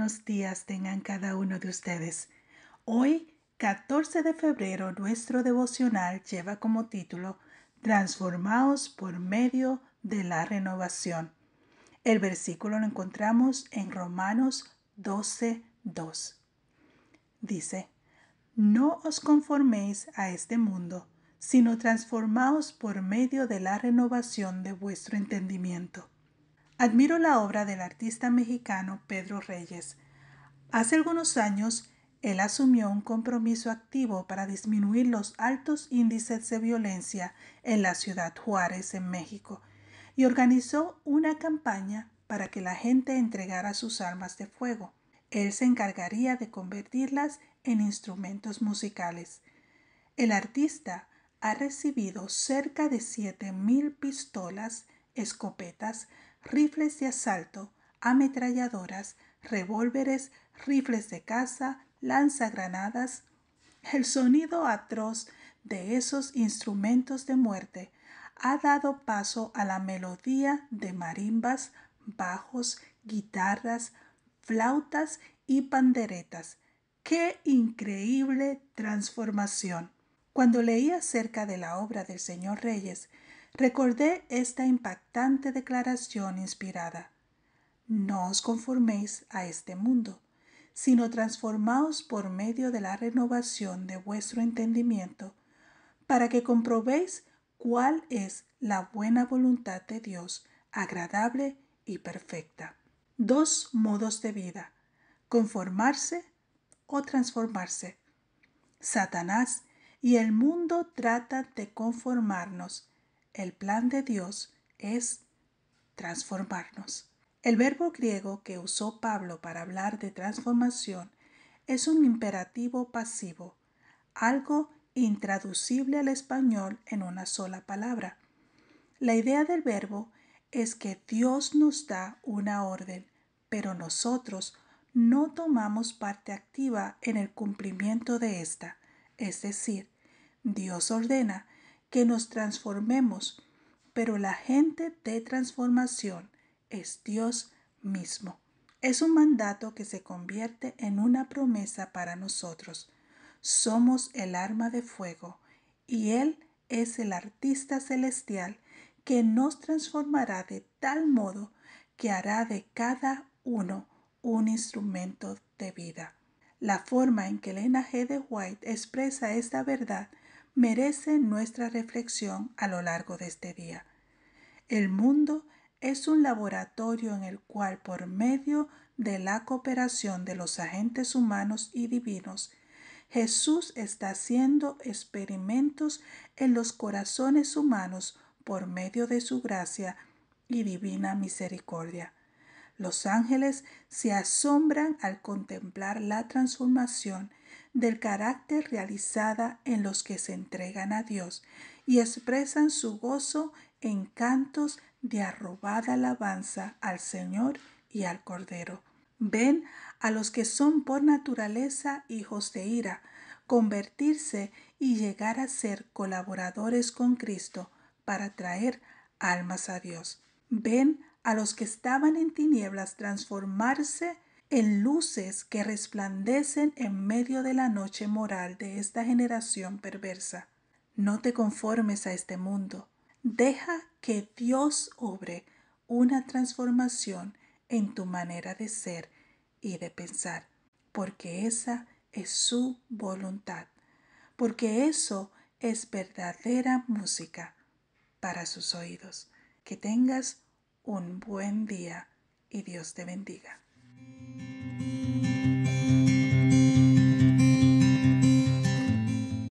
buenos días tengan cada uno de ustedes. Hoy, 14 de febrero, nuestro devocional lleva como título Transformaos por medio de la renovación. El versículo lo encontramos en Romanos 12, 2. Dice, No os conforméis a este mundo, sino transformaos por medio de la renovación de vuestro entendimiento Admiro la obra del artista mexicano Pedro Reyes. Hace algunos años, él asumió un compromiso activo para disminuir los altos índices de violencia en la ciudad Juárez, en México, y organizó una campaña para que la gente entregara sus armas de fuego. Él se encargaría de convertirlas en instrumentos musicales. El artista ha recibido cerca de siete mil pistolas, escopetas, rifles de asalto, ametralladoras, revólveres, rifles de caza, lanzagranadas. El sonido atroz de esos instrumentos de muerte ha dado paso a la melodía de marimbas, bajos, guitarras, flautas y panderetas. ¡Qué increíble transformación! Cuando leí acerca de la obra del señor Reyes, recordé esta impactante declaración inspirada. No os conforméis a este mundo, sino transformaos por medio de la renovación de vuestro entendimiento, para que comprobéis cuál es la buena voluntad de Dios, agradable y perfecta. Dos modos de vida, conformarse o transformarse. Satanás y el mundo tratan de conformarnos el plan de Dios es transformarnos. El verbo griego que usó Pablo para hablar de transformación es un imperativo pasivo, algo intraducible al español en una sola palabra. La idea del verbo es que Dios nos da una orden, pero nosotros no tomamos parte activa en el cumplimiento de esta. Es decir, Dios ordena que nos transformemos, pero la gente de transformación es Dios mismo. Es un mandato que se convierte en una promesa para nosotros. Somos el arma de fuego y Él es el artista celestial que nos transformará de tal modo que hará de cada uno un instrumento de vida. La forma en que Elena G. de White expresa esta verdad merece nuestra reflexión a lo largo de este día. El mundo es un laboratorio en el cual por medio de la cooperación de los agentes humanos y divinos, Jesús está haciendo experimentos en los corazones humanos por medio de su gracia y divina misericordia. Los ángeles se asombran al contemplar la transformación del carácter realizada en los que se entregan a Dios y expresan su gozo en cantos de arrobada alabanza al Señor y al Cordero. Ven a los que son por naturaleza hijos de ira, convertirse y llegar a ser colaboradores con Cristo para traer almas a Dios. Ven a los que estaban en tinieblas transformarse en luces que resplandecen en medio de la noche moral de esta generación perversa. No te conformes a este mundo. Deja que Dios obre una transformación en tu manera de ser y de pensar, porque esa es su voluntad, porque eso es verdadera música para sus oídos. Que tengas un buen día y Dios te bendiga.